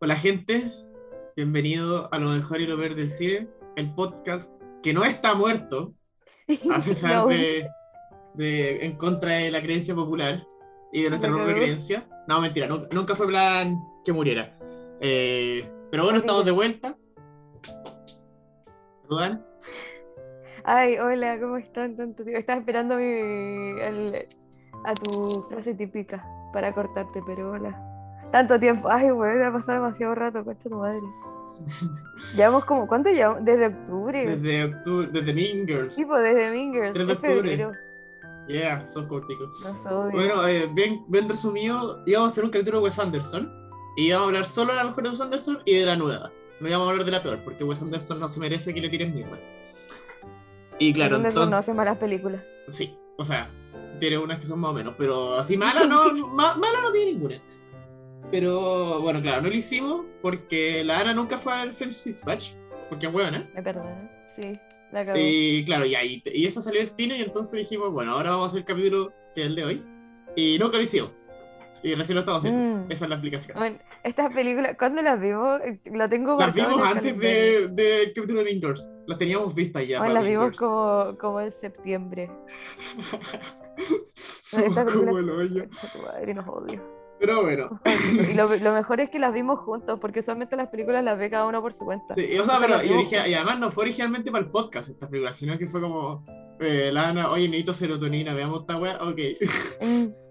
Hola gente, bienvenido a lo mejor y lo peor del cine, el podcast que no está muerto, a pesar No. de, de- en contra de la creencia popular y de nuestra propia creencia. No, mentira, nu- nunca, fue plan que muriera. Eh, pero bueno, Así estamos que- de vuelta. Saludan. Ay, hola, ¿cómo están? Tanto tiempo. Estaba esperando mi, el- a tu frase típica para cortarte, pero hola. Tanto tiempo. Ay, bueno, ha pasado demasiado rato, concha tu madre. Llevamos como, ¿cuánto llevamos? Desde octubre. Desde octubre, desde Mean Girls. Tipo, desde Mean Girls. 3 de octubre. Yeah, son corticos. Bueno, eh, bien, bien resumido, íbamos a hacer un capítulo de Wes Anderson y íbamos a hablar solo de la mejor de Wes Anderson y de la nueva. No íbamos a hablar de la peor, porque Wes Anderson no se merece que le tiren mierda. Y claro, Wes Anderson no hace malas películas. sí, o sea, tiene unas que son más o menos, pero así mala no, ma- mala no tiene ninguna. Pero bueno, claro, no lo hicimos porque la Ana nunca fue al French Dispatch, porque es buena. Me perdonan. Sí, la. Y claro, y, ahí, y esa salió del cine y entonces dijimos, bueno, ahora vamos a hacer el capítulo que es el de hoy. Y nunca lo hicimos. Y recién lo estamos haciendo. Mm. Esa es la aplicación. Bueno, estas películas, ¿cuándo las vimos? La tengo Las vimos antes calendario. de- del capítulo de Girls. Las teníamos vistas ya. Bueno, las vimos como, como en septiembre. Somos como el hoyo. Nos odio. Pero bueno. Y lo, lo mejor es que las vimos juntos, porque usualmente las películas las ve cada uno por su cuenta. Sí, o sea, Nunca pero las y, además no fue originalmente para el podcast esta película, sino que fue como. Eh, la Ana, oye, necesito serotonina, veamos esta weá. Ok. Mm.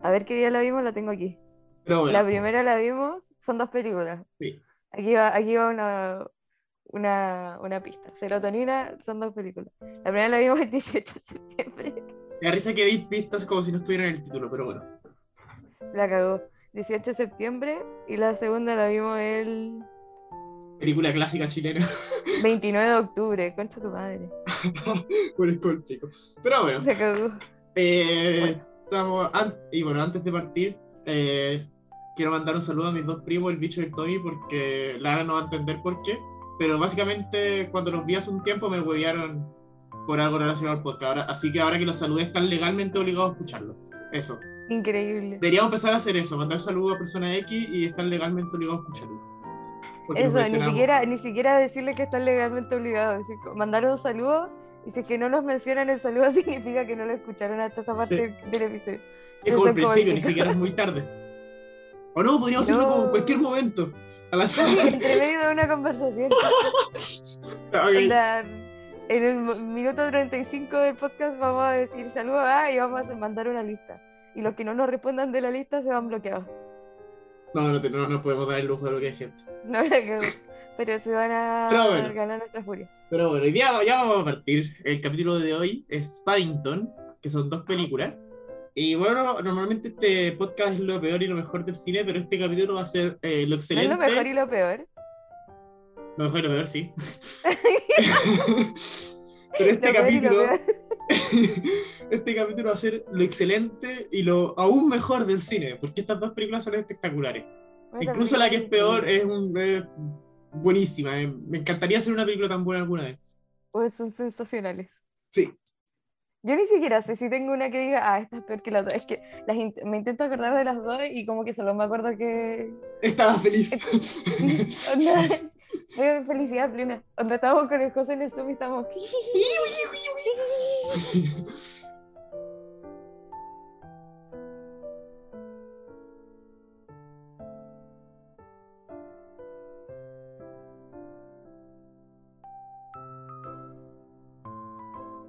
A ver qué día la vimos, la tengo aquí. Pero bueno. La primera la vimos, son dos películas. Sí. Aquí va, aquí va una, una, una pista. Serotonina son dos películas. La primera la vimos el 18 de septiembre. Me da risa que di pistas como si no estuviera en el título, pero bueno. La cagó. 18 de septiembre. Y la segunda la vimos el Película clásica chilena. 29 de octubre. Concha tu madre. por el. Pero bueno. La cagó. Eh, estamos y bueno, antes de partir, eh, quiero mandar un saludo a mis dos primos, el bicho y el Tommy, porque Lara no va a entender por qué. Pero básicamente, cuando los vi hace un tiempo, me huevearon por algo relacionado al podcast. Ahora- así que ahora que los saludé, están legalmente obligados a escucharlo. Eso. Increíble. Deberíamos empezar a hacer eso: mandar saludos a personas X y están legalmente obligados a escucharlo. Porque Eso, ni siquiera, ni siquiera decirle que están legalmente obligados. Decir, mandar un saludo y si es que no nos mencionan el saludo significa que no lo escucharon hasta esa parte del episodio. Es como el principio, ni siquiera es muy tarde. O no, podríamos hacerlo como en cualquier momento. A Sí, entre medio de una conversación. Ok. Onda, en el minuto 35 del podcast vamos a decir saludos ah, y vamos a mandar una lista. Y los que no nos respondan de la lista se van bloqueados. No, no, no, no podemos dar el lujo de lo que hay gente. No. Pero se van a bueno. ganar nuestra furia. Pero bueno, hoy día ya vamos a partir. El capítulo de hoy es Paddington, que son dos películas. Y bueno, normalmente este podcast es lo peor y lo mejor del cine, pero este capítulo va a ser eh, lo No excelente. es lo mejor y lo peor. Lo mejor y lo peor, sí. pero este Lo y capítulo. este capítulo va a ser lo excelente y lo aún mejor del cine, porque estas dos películas son espectaculares. Esta Incluso la que es peor es un, es buenísima. eh. Me encantaría hacer una película tan buena alguna vez. Pues son sensacionales. Sí. Yo ni siquiera sé si tengo una que diga, ah, esta es peor que la otra. Es que las int- me intento acordar de las dos y como que solo me acuerdo que. Estaba feliz. Onda, felicidad plena. Donde estábamos con el José en el Zoom y estamos.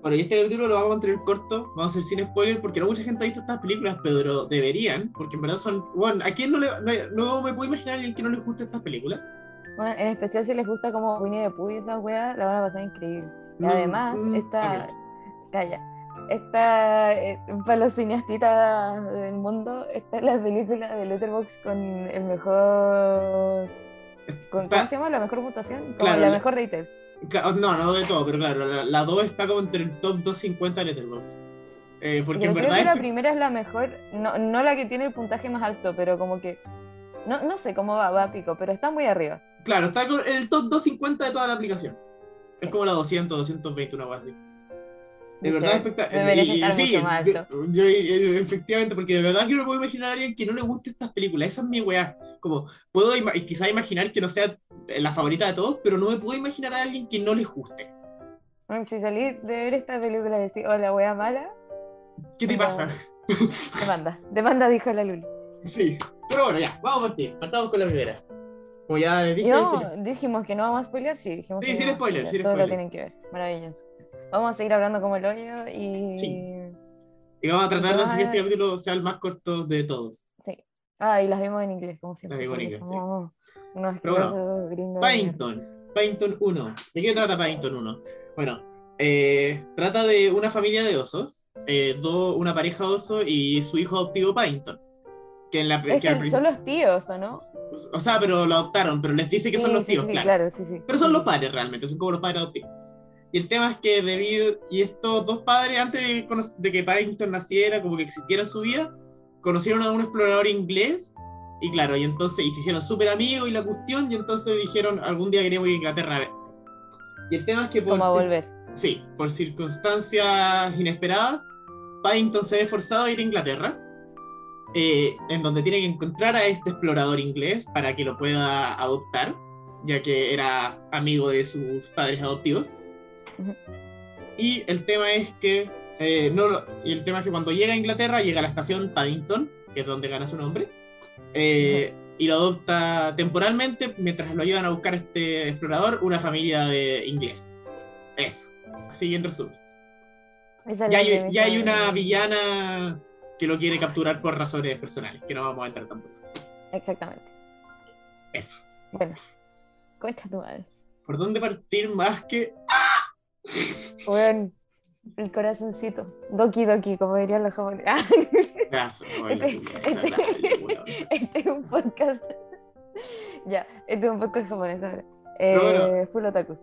Bueno, y este capítulo lo vamos a mantener corto, vamos a hacer sin spoiler, porque no mucha gente ha visto estas películas, pero deberían, porque en verdad son. Bueno, ¿a quién no le.? No, no me puedo imaginar a alguien que no le guste estas películas. Bueno, en especial si les gusta como Winnie the Pooh y esas weas, la van a pasar increíble. Y Mm, además, mm, esta. Calla. Esta, eh, para los cineastas del mundo, esta es la película de Letterboxd con el mejor. Con, ¿Cómo se llama? La mejor. Como Claro, la la- mejor rated. Cla- No, no de todo, pero claro, la, la 2 está como entre el top 250 de Letterboxd. Eh, porque Yo en creo verdad. que la es- primera es la mejor, no, no la que tiene el puntaje más alto, pero como que. No, no sé cómo va, va a pico, pero está muy arriba. Claro, está con- en el top 250 de toda la aplicación. Es como la 200, 220, una cosa así. De verdad, espectacular. sí, mucho más alto. yo- eh, efectivamente, porque de verdad que no puedo imaginar a alguien que no le guste estas películas. Esa es mi weá. Como, puedo ima- quizá imaginar que no sea la favorita de todos, pero no me puedo imaginar a alguien que no les guste. Bueno, Si salí de ver esta película y decís, hola, wea mala, ¿Qué te pasa? demanda. Demanda, dijo la Luli. sí. Pero bueno, ya, vamos a partir. Partamos con la primera. Como ya dije, no, sí, dijimos que no vamos a spoilear, sí, dijimos Sí, que sin no vamos a spoiler, sin Todos lo spoiler. tienen que ver, maravilloso. Vamos a seguir hablando como el hoyo y... Sí. y vamos a tratar de hacer que este capítulo sea el más corto de todos. Sí. Ah, y las vimos en inglés, como siempre. Las vimos en inglés, Somos unos bueno, gringos. Paddington, Paddington 1. ¿De qué trata Paddington 1? Bueno, eh, trata de una familia de osos, eh, do- una pareja oso y su hijo adoptivo Paddington. Que en la, Es que el- son los tíos, ¿o no? O sea, pero lo adoptaron, pero les dice que son Sí, los sí, tíos, sí, claro. sí, sí. Pero son los padres realmente, son como los padres adoptivos. Y el tema es que debido, y estos dos padres, antes de, de que Paddington naciera, como que existiera su vida, conocieron a un explorador inglés, y claro, y entonces, y se hicieron súper amigos y la cuestión, y entonces dijeron, algún día queremos ir a Inglaterra a ver. Y el tema es que por, Como a volver. sí, por circunstancias inesperadas, Paddington se ve forzado a ir a Inglaterra, eh, en donde tiene que encontrar a este explorador inglés para que lo pueda adoptar, ya que era amigo de sus padres adoptivos. Y el tema es que eh, no, y el tema es que cuando llega a Inglaterra llega a la estación Paddington, que es donde gana su nombre, eh, y lo adopta temporalmente mientras lo llevan a buscar este explorador una familia de inglés. Eso, así en resumen. Ya hay, ya hay una villana que lo quiere capturar por razones personales, que no vamos a entrar tampoco. Exactamente. Eso. Bueno, concha tu madre. ¿Por dónde partir más que Bueno, el corazoncito. Doki Doki, como dirían los japoneses. Gracias, Este- radio, weón. este es un podcast. ya, este es un podcast japonés ahora. Pero bueno. Eh, full otakus.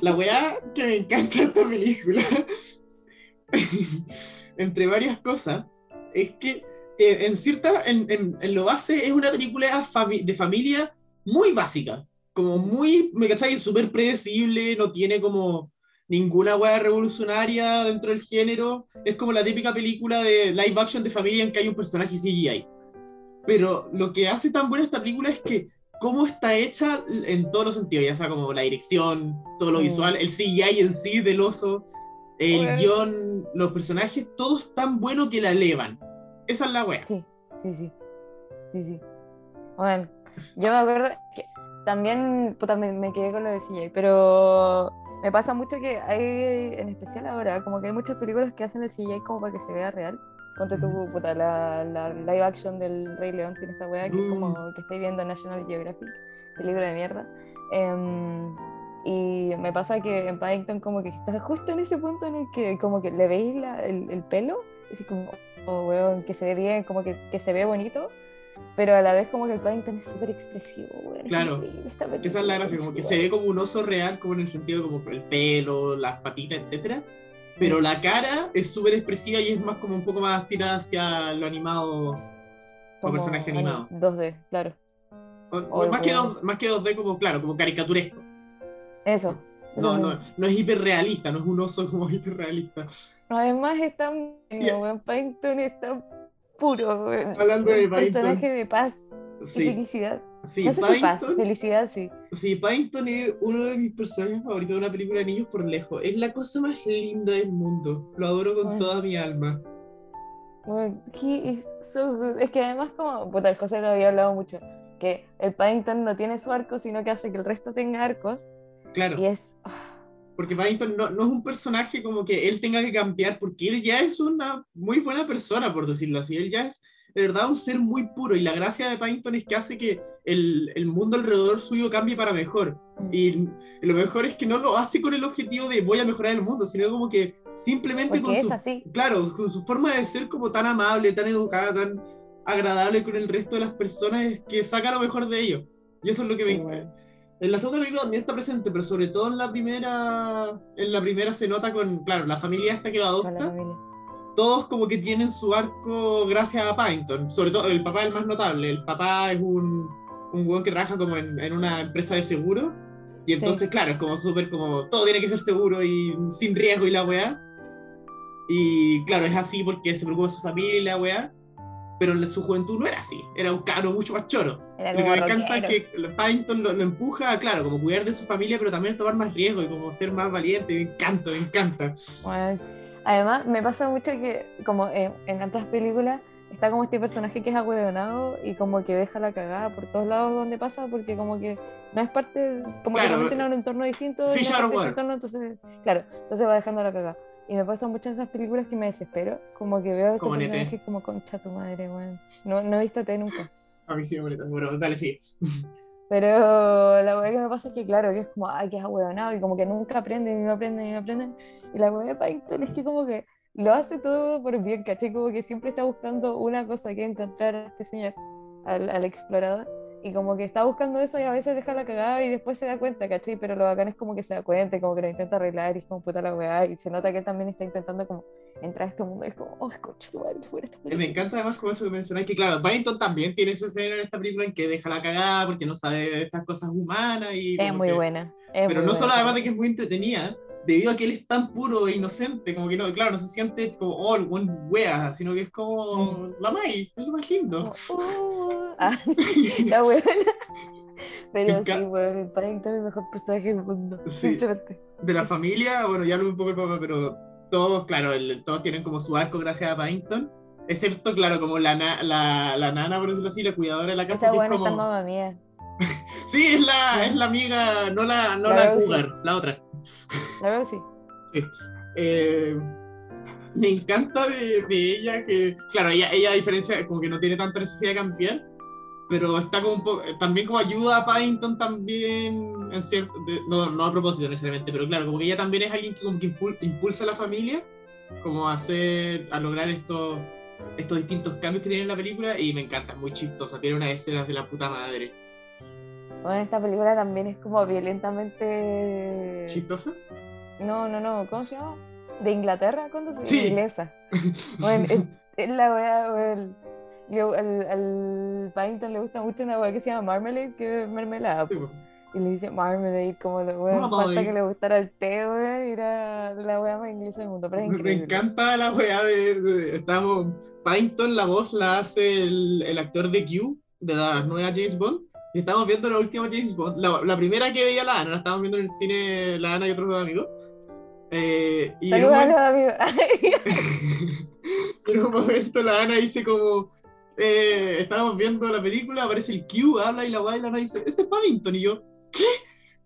La weá que me encanta esta película, entre varias cosas, es que eh, en cierta, en, en- en lo base es una película fami- de familia muy básica, como muy, me cachai, súper predecible, no tiene como ninguna weá revolucionaria dentro del género, es como la típica película de live action de familia en que hay un personaje CGI. Pero lo que hace tan buena esta película es que cómo está hecha en todos los sentidos, ya sea como la dirección, todo lo Mm. visual, el CGI en sí del oso, el Bueno. guion, los personajes, todo es tan bueno que la elevan. Esa es la wea. Sí, sí, sí. Sí, sí. Bueno, yo me acuerdo que también, puta, me, me quedé con lo de CJ, pero me pasa mucho que hay, en especial ahora, como que hay muchas películas que hacen el CJ como para que se vea real. Ponte tu, Ujú. puta, la, la live action del Rey León tiene esta wea que es como Mm. que estoy viendo National Geographic, película de mierda. Em, y me pasa que en Paddington como que está justo en ese punto en el que como que le veis la- el, el pelo, y así como, oh, weón, que se ve bien, como que, que se ve bonito, pero a la vez como que el Paddington es súper expresivo, es Claro, Esa es la gracia, como que se ve como un oso real, como en el sentido como el pelo, las patitas, etcétera. Pero la cara es súper expresiva y es más como un poco más tirada hacia lo animado, como personaje ani- animado. 2D, claro. O- O más, que dos, más que 2D, como claro, como caricaturesco. Eso. No, no, no es hiperrealista, no es un oso como hiperrealista. Además es tan weón, Paddington es tan puro. Hablando de Un Paddington. personaje de paz y Sí, felicidad. sí, no sé si paz, felicidad sí. sí, Paddington es uno de mis personajes favoritos de una película de niños por lejos. Es la cosa más linda del mundo. Lo adoro con Bueno. toda mi alma. Bueno, he is so good. Es que además como, puta, el José lo había hablado mucho, que el Paddington no tiene su arco, sino que hace que el resto tenga arcos. Claro. Y es, Porque Paddington no, no es un personaje como que él tenga que cambiar, porque él ya es una muy buena persona, por decirlo así. Él ya es de verdad un ser muy puro. Y la gracia de Paddington es que hace que el, el mundo alrededor suyo cambie para mejor. Y lo mejor es que no lo hace con el objetivo de voy a mejorar el mundo, sino como que simplemente porque con su, así. claro, con su forma de ser como tan amable, tan educada, tan agradable con el resto de las personas, es que saca lo mejor de ellos. Y eso es lo que Sí, me, bueno. En la segunda película también está presente, pero sobre todo en la primera, en la primera se nota con, claro, la familia esta que lo adopta, todos como que tienen su arco gracias a Paddington, sobre todo el papá es el más notable, el papá es un, un weón que trabaja como en, en una empresa de seguro, y entonces, claro, es como súper como, todo tiene que ser seguro y sin riesgo y la weá, Y claro, es así porque se preocupa su familia y la weá. Pero en su juventud no era así, era un caro mucho más choro. Era Lo que me encanta es que Paddington lo, lo empuja, claro, como cuidar de su familia, pero también tomar más riesgo y como ser más valiente. Me encanta, me encanta. Bueno, además, me pasa mucho que, como en, en otras películas, está como este personaje que es ahueonado y como que deja la cagada por todos lados donde pasa, porque como que no es parte, como Claro, que lo meten a un entorno distinto, no es out of parte de water. entorno, entonces, claro, entonces va dejando la cagada. Y me pasan muchas de esas películas que me desespero, como que veo a ese Como personaje como concha tu madre, weón. No, no he visto ET nunca. A mí sí me molesta, bueno, dale, sí. Pero la weá que me pasa es que, claro, que es como, ay, que es ahueonado, y como que nunca aprenden, y no aprenden, y no aprenden. Y la weá de Paddington es que como que lo hace todo por bien, ¿cachai? Como que siempre está buscando una cosa que encontrar a este señor, al, al explorador. Y como que está buscando eso y a veces deja la cagada y después se da cuenta, ¿cachai? Pero lo bacán es como que se da cuenta como que lo intenta arreglar y es como puta la weá. Y se nota que también está intentando como entrar a este mundo. Y es como, oh, madre, tú eres tan Eh, Me encanta además como eso que mencionáis, que claro, Paddington también tiene esa escena en esta película en que deja la cagada porque no sabe de estas cosas humanas y... Es muy que- buena. es Pero muy no solo buena. además de que es muy entretenida, debido a que él es tan puro e inocente, como que no, claro, no se siente como, oh, el buen wea, sino que es como la Mai, es lo más lindo. Como, uh, ah, la buena. Pero sí, enca- weón, el Paddington es el mejor personaje del mundo. Sí. De la familia, bueno, ya lo un poco el papá, pero todos, claro, el- todos tienen como su arco gracias a Paddington, excepto, claro, como la, na- la, la nana, por decirlo así, la cuidadora de la casa, Esa que es buena como... mamá mía. Sí, es la, es la amiga, no la, no La la, Rosie. cougar, la otra. La verdad sí. Eh, me encanta de, de ella que, claro, ella, ella a diferencia, como que no tiene tanta necesidad de cambiar, pero está como un poco, también como ayuda a Paddington también, en cierto, de- no, no a propósito necesariamente, pero claro, como que ella también es alguien que como que impul- impulsa a la familia, como a hacer, a lograr estos, estos distintos cambios que tiene en la película, y me encanta, muy chistosa, tiene unas escenas de la puta madre. Bueno, esta película también es como violentamente. ¿Chistosa? No, no, no. ¿Cómo se llama? ¿De Inglaterra? ¿Cuándo se Sí. Inglesa. Bueno, es, es la. Yo, al, al Paddington le gusta mucho una weá que se llama Marmalade, que es mermelada. Sí. Y le dice Marmalade, como lo weón, falta que le gustara el té, weón, y era la weá más inglesa del mundo, pero es Me- Me increíble. encanta la weá de, de- Estamos. Paddington, la voz la hace el, el actor de Q, de la nueva James Bond. Y estamos viendo la última James Bond. La, la primera que veía la Ana, la estábamos viendo en el cine la Ana y otros dos amigos. Eh, y en un, Saludos a los amigos. en un momento la Ana dice como. eh, estábamos viendo la película, aparece el Q, habla y la weá y la Ana dice, ese es Paddington. Y yo, ¿qué?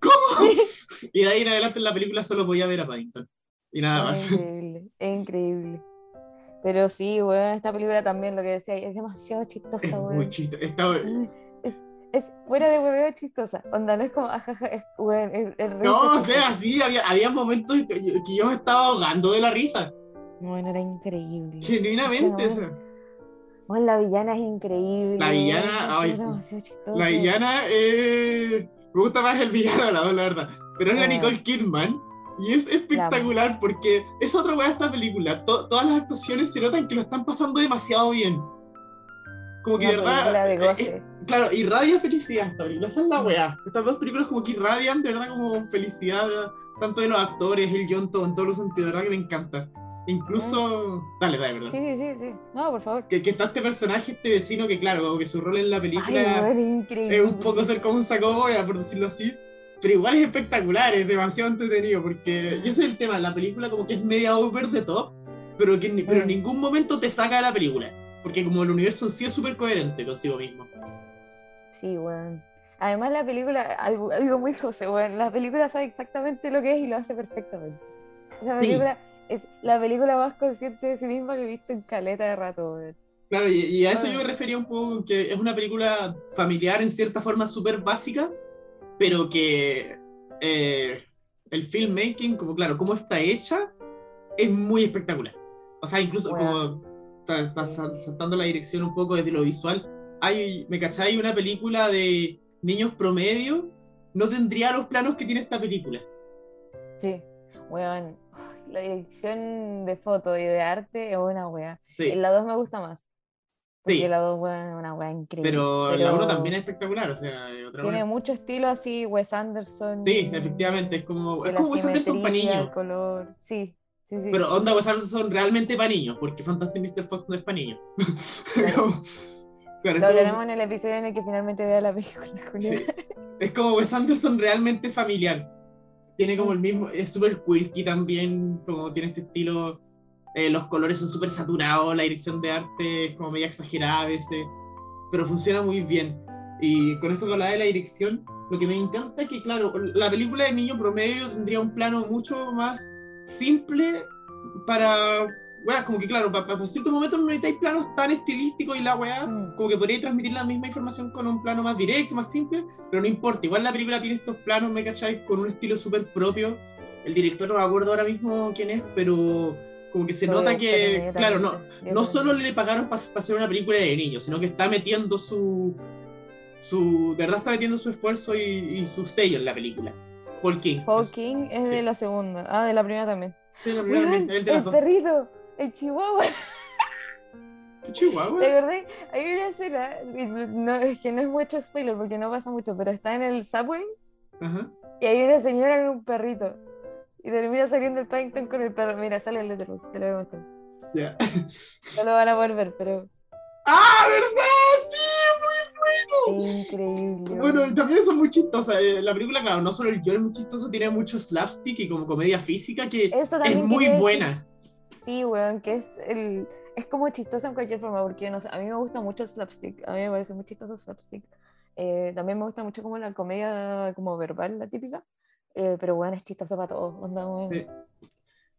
¿Cómo? y de ahí en adelante en la película solo podía ver a Paddington. Y nada Es más. increíble, es increíble. Pero sí, weón, esta película también, lo que decía, es demasiado Es chistosa, muy weón. chistoso. Está, Ay, Es, es fuera de hueveo chistosa. Onda, no es como, ajaja, es, weón, es, es No, o chistosa. sea, sí, había, había momentos que yo, que yo me estaba ahogando de la risa. Bueno, era increíble. Genuinamente. o sea, Bueno, la villana es increíble. La villana, ay, es sí. demasiado chistosa. la villana eh, Me gusta más el villano de la la verdad. Pero es la Ah. Nicole Kidman. Y es espectacular porque es otra weá esta película. To- todas las actuaciones se notan que lo están pasando demasiado bien. Como que de verdad. de eh, goce. eh, claro, irradia felicidad esta película. Esa es la weá. Estas dos películas como que irradian de verdad como felicidad, tanto de los actores, el guion, todo, en todos los sentidos. De verdad que me encanta. Incluso. Dale, dale, verdad. Sí, sí, sí, sí. No, por favor. Que, que está este personaje, este vecino, que claro, como que su rol en la película es un poco ser como un saco boya, por decirlo así. Pero igual es espectacular, es demasiado entretenido, porque y ese es el tema, la película como que es media over the top, pero que pero en Mm. ningún momento te saca de la película, porque como el universo en sí es súper coherente consigo mismo. Sí, weón. Además, la película, algo, algo muy José, weón. La película sabe exactamente lo que es y lo hace perfectamente. Esa película es la película más consciente de sí misma que he visto en caleta de rato. Claro, y, y a eso yo me refería un poco, que es una película familiar en cierta forma súper básica, pero que eh, el filmmaking, como claro, cómo está hecha, es muy espectacular. O sea, incluso Bueno. como ta- ta- saltando la dirección un poco desde lo visual, hay, ¿me cachai? Una película de niños promedio no tendría los planos que tiene esta película. Sí, weón. La dirección de foto y de arte es una weá. Sí, En la 2 me gusta más. Porque Sí. la 2, weón, es una weá increíble. pero, la 1 Pero también es espectacular, o sea, otra Tiene mucho estilo así, Wes Anderson. Sí, efectivamente, es como, es como Wes Anderson para niños. color. Sí, Sí, sí. Pero Onda Wes Anderson son realmente para niños, porque Fantastic Mr. Fox no es para niños. Claro, Lo como- hablaremos en el episodio en el que finalmente vea la película. Sí. Es como Wes Anderson realmente familiar. Tiene como el mismo, es súper quirky también, como tiene este estilo, eh, los colores son súper saturados, la dirección de arte es como media exagerada a veces, pero funciona muy bien. Y con esto que hablaba de la dirección, lo que me encanta es que, claro, la película de niño promedio tendría un plano mucho más simple para, weá, como que claro, para, para ciertos momentos no necesitáis planos tan estilísticos y la weá, Mm. como que podría transmitir la misma información con un plano más directo, más simple, pero no importa. Igual la película tiene estos planos, ¿me cacháis? Con un estilo súper propio. El director no me acuerdo ahora mismo quién es, pero como que se Lo nota que, claro, no, no también. solo le pagaron para hacer una película de niños, sino que está metiendo su. su de verdad está metiendo su esfuerzo y, y su sello en la película. Paul King. Paul King es Sí. de la segunda. Ah, de la primera también. Sí, la primera vez, el de el perrito, el chihuahua. Qué Chihuahua. ¿Te acordás? Hay una escena, no, es que no es mucho spoiler porque no pasa mucho, pero está en el subway Ajá. y hay una señora con un perrito. Y termina saliendo el Paddington con el perro. Mira, sale el Letterboxd, te lo voy a mostrar. Ya. No lo van a poder ver, pero ¡Ah, verdad! ¡Sí! increíble. Bueno, weón. y también son muy chistosas. Eh, La película, claro, no solo el guion es muy chistoso, tiene mucho slapstick y como comedia física que Eso es muy decir. Sí, weón, que es el es como chistoso en cualquier forma, porque no sé, a mí me gusta mucho el slapstick, a mí me parece muy chistoso el slapstick. Eh, también me gusta mucho como la comedia como verbal, la típica, eh, pero weón, es chistoso para todos. onda. Sí.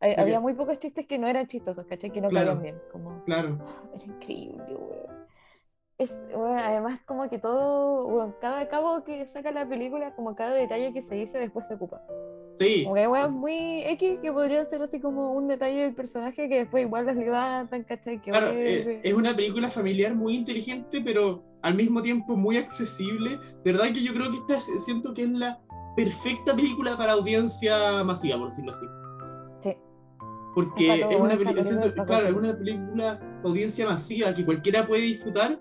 Sí. había muy pocos chistes que no eran chistosos, ¿cachai? Que no Claro. caían bien, como Claro. era increíble, weón. Es, weón, además como que todo, weón, cada cabo que saca la película, como cada detalle que se dice después se ocupa. Sí. Como que hay weas muy X que podrían ser así como un detalle del personaje que después igual las levantan, ¿cachai? Que Claro, eh, es una película familiar muy inteligente, pero al mismo tiempo muy accesible. De verdad que yo creo que esta es- siento que es la perfecta película para audiencia masiva, por decirlo así. Sí. Porque Es todo, es una película, siento- claro, es una película audiencia masiva que cualquiera puede disfrutar,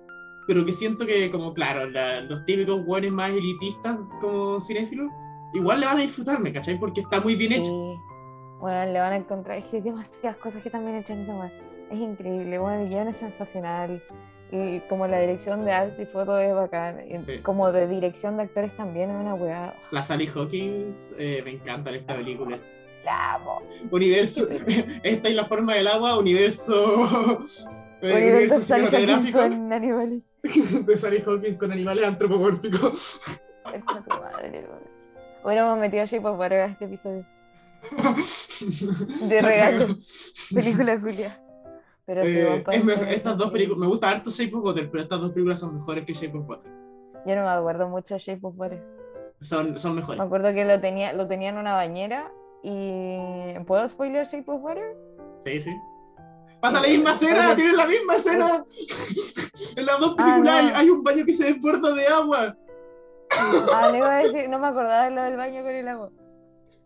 pero que siento que, como claro, la- los típicos buenos más elitistas como cinéfilos, igual le van a disfrutar, ¿me cachai? Porque está muy bien hecho. Sí. Bueno, le van a encontrar. Es que hay demasiadas cosas que también echan esa wea. Es increíble. Bueno, el guion es sensacional. Y como la dirección de arte y foto es bacán. Sí. Como de dirección de actores también es una weá. La Sally Hawkins eh, me encanta en esta película. La amo. Universo, esta es la forma del agua, universo, eh, Universo Sally Hawkins con animales. de Sally Hawkins con animales antropomórficos. Concha tu madre. Hubiéramos metido Shape of Water a este episodio. De regalo. Película de Julia. Pero sí, Eh, Punch es estas dos películas, me gusta harto Shape of Water, pero estas dos películas son mejores que Shape of Water. Yo no me acuerdo mucho de Shape of Water. Son, son Me mejores. acuerdo que lo tenía, lo tenía en una bañera y. ¿Puedo spoiler Shape of Water? Sí, sí. Pasa la misma escena, tienen la misma escena. en las dos Ah, películas hay, no. hay un baño que se desborda de agua. Ah, le iba a decir, no me acordaba de lo del baño con el agua.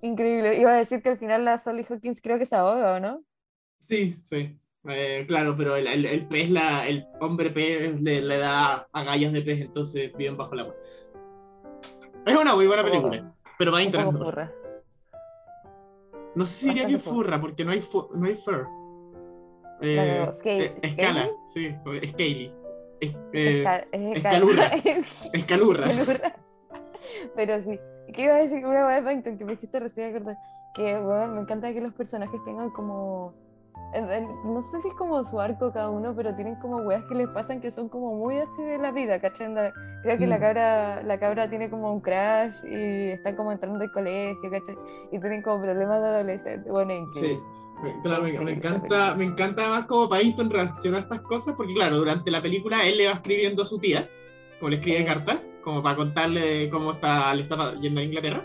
Increíble. Iba a decir que al final la Sally Hawkins creo que se ahoga, ¿o no? Sí, sí. Eh, claro, pero el, el, el pez, la, el hombre pez le, le da agallas de pez, entonces viven bajo el agua. Es una muy buena película, pero va a internet. No sé si diría que furra, porque no hay, fu- no hay fur. Eh, scale- eh, escala, sí, Scaly. Es, Es eh, esca- es escalurra. escalurra. escalurra. Escalurra. Pero sí. ¿Qué iba a decir? Una vez Paddington que me hiciste recién acordar. Que, bueno, me encanta que los personajes tengan como. No sé si es como su arco cada uno, pero tienen como weas que les pasan que son como muy así de la vida, ¿cachai? Onda, Creo que la Mm. cabra, la cabra tiene como un crash y están como entrando al colegio, ¿cachai? Y tienen como problemas de adolescente. Bueno, Sí, increíble. Me- claro, me, me encanta, me encanta más cómo Paddington reacciona a estas cosas, porque claro, durante la película él le va escribiendo a su tía, como le escribe cartas, como para contarle cómo está, le está yendo a Inglaterra.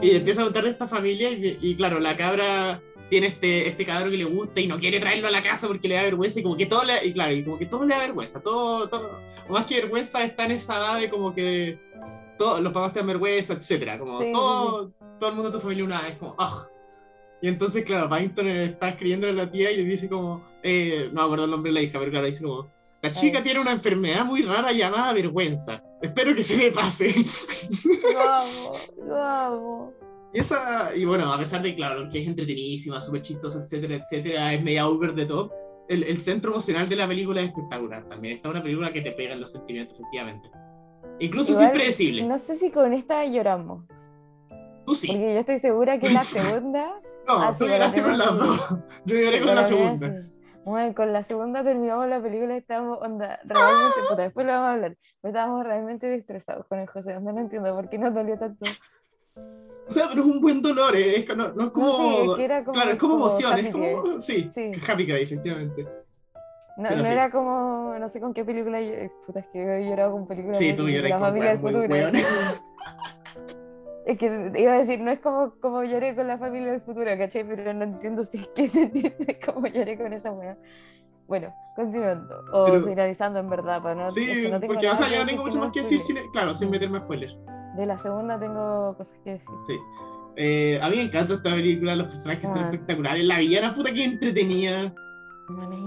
Y empieza a contar de esta familia y, y claro, la cabra tiene este, este cabro que le gusta y no quiere traerlo a la casa porque le da vergüenza y como que todo le, y claro, y como que todo le da vergüenza, todo, todo, o más que vergüenza está en esa edad de como que todos los papás te dan vergüenza, etcétera, como Sí, sí, todo, todo el mundo de tu familia una vez, como, ¡ah! Y entonces, claro, Paddington está escribiéndole a la tía y le dice como, eh, no me acuerdo el nombre de la hija, pero claro, dice como, la chica tiene una enfermedad muy rara llamada vergüenza. Espero que se le pase. Lo amo, lo amo. Y esa, y bueno, a pesar de, claro, que es entretenidísima, súper chistosa, etcétera, etcétera, es media over the top, el, el centro emocional de la película es espectacular también. Está una película que te pega en los sentimientos, efectivamente. Incluso Igual, es impredecible. No sé si con esta lloramos. Tú sí. Porque yo estoy segura que la segunda. No, Ah, tú lloraste con la con las dos. Yo lloré con la segunda. Bueno, con la segunda terminamos la película y estábamos, onda, realmente, puta, después lo vamos a hablar, pero estábamos realmente destrozados con el José, onda, no entiendo por qué nos dolió tanto. O sea, pero es un buen dolor, eh, es, no, no es como. No, sí, es que era como- claro, es como como emoción, es como. Sí, Sí. Happy Cry, efectivamente. No, no sí. era como, no sé con qué película, yo, eh, puta, es que yo he llorado con películas Sí, tú lloras la con familia Es que iba a decir, no es como, como lloré con la familia del futuro, ¿cachai? Pero no entiendo si es que se entiende cómo lloré con esa wea. Bueno, continuando, o Pero- finalizando en verdad, para no, es Sí, que no tengo porque o sea, yo no tengo mucho más que decir sin, claro, sin meterme spoilers. De la segunda tengo cosas que decir. Sí. Eh, a mí me encanta esta película, los personajes son Ah. espectaculares, la villana puta que entretenía, es